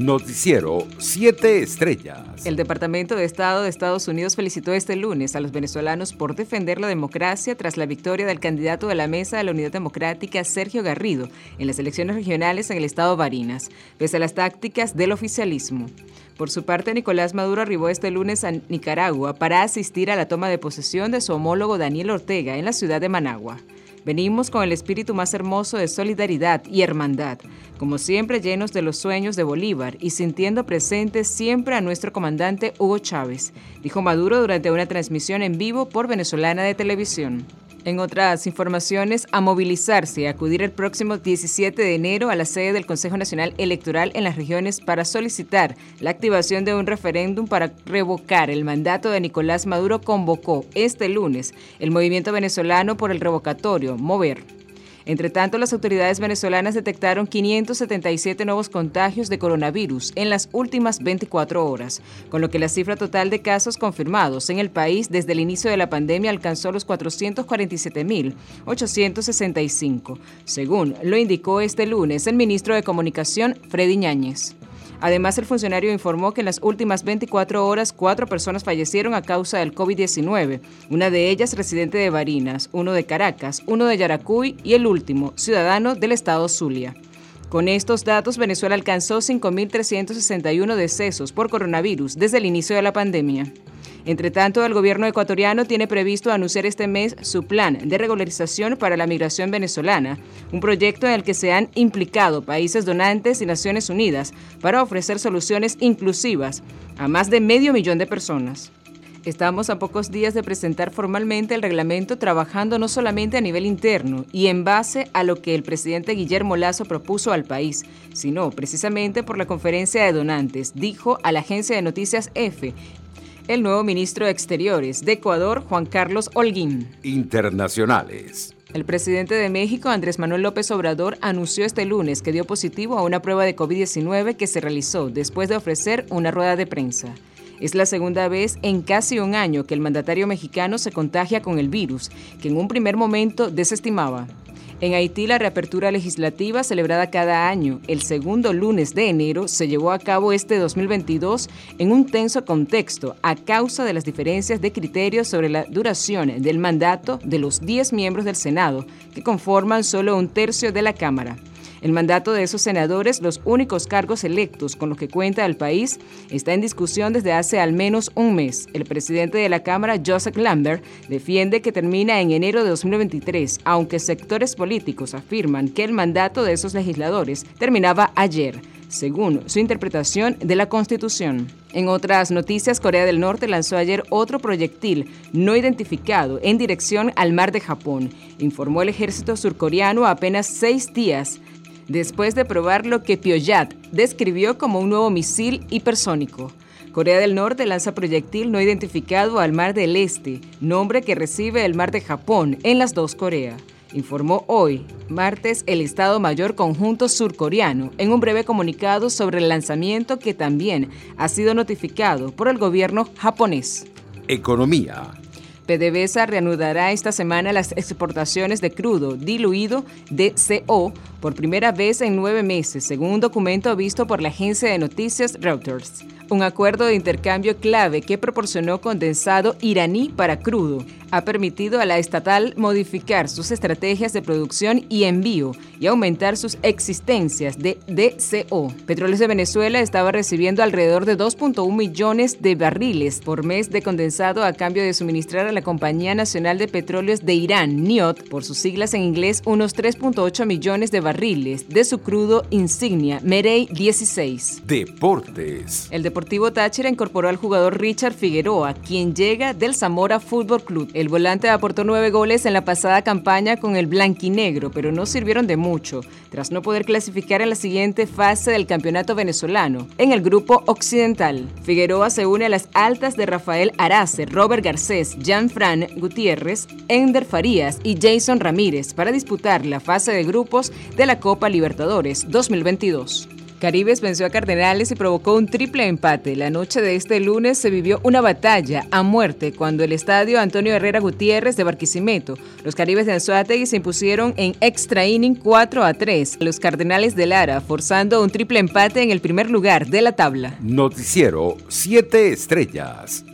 Noticiero 7 Estrellas. El Departamento de Estado de Estados Unidos felicitó este lunes a los venezolanos por defender la democracia tras la victoria del candidato de la Mesa de la Unidad Democrática, Sergio Garrido, en las elecciones regionales en el estado Barinas, pese a las tácticas del oficialismo. Por su parte, Nicolás Maduro arribó este lunes a Nicaragua para asistir a la toma de posesión de su homólogo Daniel Ortega en la ciudad de Managua. Venimos con el espíritu más hermoso de solidaridad y hermandad, como siempre llenos de los sueños de Bolívar y sintiendo presente siempre a nuestro comandante Hugo Chávez, dijo Maduro durante una transmisión en vivo por Venezolana de Televisión. En otras informaciones, a movilizarse y acudir el próximo 17 de enero a la sede del Consejo Nacional Electoral en las regiones para solicitar la activación de un referéndum para revocar el mandato de Nicolás Maduro convocó este lunes el movimiento venezolano por el revocatorio, Mover. Entre tanto, las autoridades venezolanas detectaron 577 nuevos contagios de coronavirus en las últimas 24 horas, con lo que la cifra total de casos confirmados en el país desde el inicio de la pandemia alcanzó los 447.865, según lo indicó este lunes el ministro de Comunicación, Freddy Ñáñez. Además, el funcionario informó que en las últimas 24 horas cuatro personas fallecieron a causa del COVID-19, una de ellas residente de Barinas, uno de Caracas, uno de Yaracuy y el último, ciudadano del estado Zulia. Con estos datos, Venezuela alcanzó 5.361 decesos por coronavirus desde el inicio de la pandemia. Entre tanto, el gobierno ecuatoriano tiene previsto anunciar este mes su plan de regularización para la migración venezolana, un proyecto en el que se han implicado países donantes y Naciones Unidas para ofrecer soluciones inclusivas a más de medio millón de personas. Estamos a pocos días de presentar formalmente el reglamento trabajando no solamente a nivel interno y en base a lo que el presidente Guillermo Lazo propuso al país, sino precisamente por la conferencia de donantes, dijo a la agencia de noticias EFE el nuevo ministro de Exteriores de Ecuador, Juan Carlos Holguín. Internacionales. El presidente de México, Andrés Manuel López Obrador, anunció este lunes que dio positivo a una prueba de COVID-19 que se realizó después de ofrecer una rueda de prensa. Es la segunda vez en casi un año que el mandatario mexicano se contagia con el virus, que en un primer momento desestimaba. En Haití, la reapertura legislativa celebrada cada año el segundo lunes de enero se llevó a cabo este 2022 en un tenso contexto a causa de las diferencias de criterios sobre la duración del mandato de los 10 miembros del Senado, que conforman solo un tercio de la Cámara. El mandato de esos senadores, los únicos cargos electos con los que cuenta el país, está en discusión desde hace al menos un mes. El presidente de la Cámara, Joseph Lambert, defiende que termina en enero de 2023, aunque sectores políticos afirman que el mandato de esos legisladores terminaba ayer según su interpretación de la Constitución. En otras noticias, Corea del Norte lanzó ayer otro proyectil no identificado en dirección al mar de Japón, informó el ejército surcoreano apenas seis días después de probar lo que Pyongyang describió como un nuevo misil hipersónico. Corea del Norte lanza proyectil no identificado al Mar del Este, nombre que recibe el Mar de Japón en las dos Coreas. Informó hoy, martes, el Estado Mayor Conjunto Surcoreano en un breve comunicado sobre el lanzamiento que también ha sido notificado por el gobierno japonés. Economía. PDVSA reanudará esta semana las exportaciones de crudo diluido DCO por primera vez en nueve meses, según un documento visto por la agencia de noticias Reuters. Un acuerdo de intercambio clave que proporcionó condensado iraní para crudo ha permitido a la estatal modificar sus estrategias de producción y envío y aumentar sus existencias de DCO. Petróleos de Venezuela estaba recibiendo alrededor de 2.1 millones de barriles por mes de condensado a cambio de suministrar a la Compañía Nacional de Petróleos de Irán, NIOT, por sus siglas en inglés, unos 3.8 millones de barriles de su crudo insignia Merey 16. Deportes. El Deportivo Táchira incorporó al jugador Richard Figueroa, quien llega del Zamora Fútbol Club. El volante aportó nueve goles en la pasada campaña con el blanquinegro, pero no sirvieron de mucho, tras no poder clasificar en la siguiente fase del campeonato venezolano, en el grupo occidental. Figueroa se une a las altas de Rafael Arace, Robert Garcés, Jan Fran Gutiérrez, Ender Farías y Jason Ramírez para disputar la fase de grupos de la Copa Libertadores 2022. Caribes venció a Cardenales y provocó un triple empate. La noche de este lunes se vivió una batalla a muerte cuando el estadio Antonio Herrera Gutiérrez de Barquisimeto, los Caribes de Anzuategui se impusieron en extra inning 4 a 3 los Cardenales de Lara, forzando un triple empate en el primer lugar de la tabla. Noticiero 7 Estrellas.